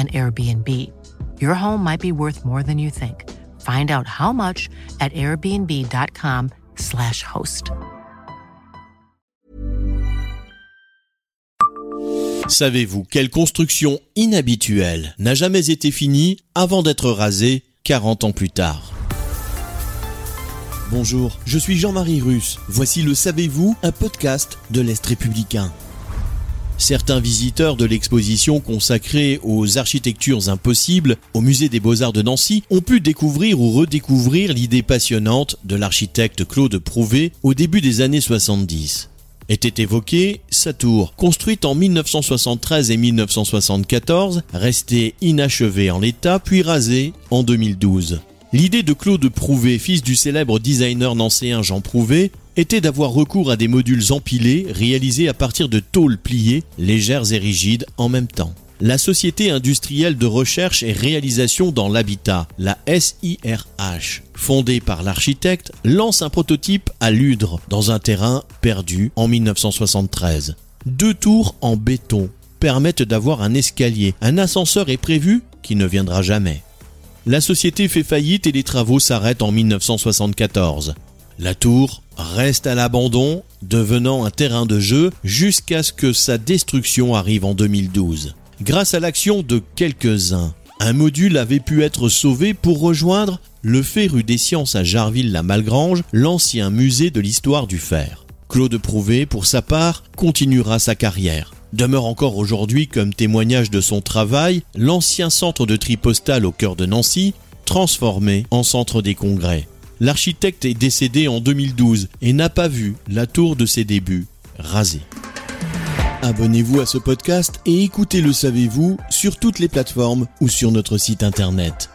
an Airbnb. Your home might be worth more than you think. Find out how much at airbnb.com/slash host. Savez-vous quelle construction inhabituelle n'a jamais été finie avant d'être rasée 40 ans plus tard? Bonjour, je suis Jean-Marie Russe. Voici le Savez-vous, un podcast de l'Est républicain. Certains visiteurs de l'exposition consacrée aux architectures impossibles au musée des beaux-arts de Nancy ont pu découvrir ou redécouvrir l'idée passionnante de l'architecte Claude Prouvé au début des années 70 était évoquée sa tour, construite en 1973 et 1974, restée inachevée en l'état puis rasée en 2012. L'idée de Claude Prouvé, fils du célèbre designer nancéen Jean Prouvé, était d'avoir recours à des modules empilés réalisés à partir de tôles pliées, légères et rigides en même temps. La Société industrielle de recherche et réalisation dans l'habitat, la SIRH, fondée par l'architecte, lance un prototype à Ludre, dans un terrain perdu en 1973. Deux tours en béton permettent d'avoir un escalier. Un ascenseur est prévu qui ne viendra jamais. La société fait faillite et les travaux s'arrêtent en 1974. La tour reste à l'abandon, devenant un terrain de jeu jusqu'à ce que sa destruction arrive en 2012. Grâce à l'action de quelques-uns, un module avait pu être sauvé pour rejoindre le Féru des sciences à Jarville-la-Malgrange, l'ancien musée de l'histoire du fer. Claude Prouvé, pour sa part, continuera sa carrière demeure encore aujourd'hui comme témoignage de son travail l'ancien centre de tri postal au cœur de Nancy, transformé en centre des congrès. L'architecte est décédé en 2012 et n'a pas vu la tour de ses débuts rasée. Abonnez-vous à ce podcast et écoutez Le Savez-vous sur toutes les plateformes ou sur notre site internet.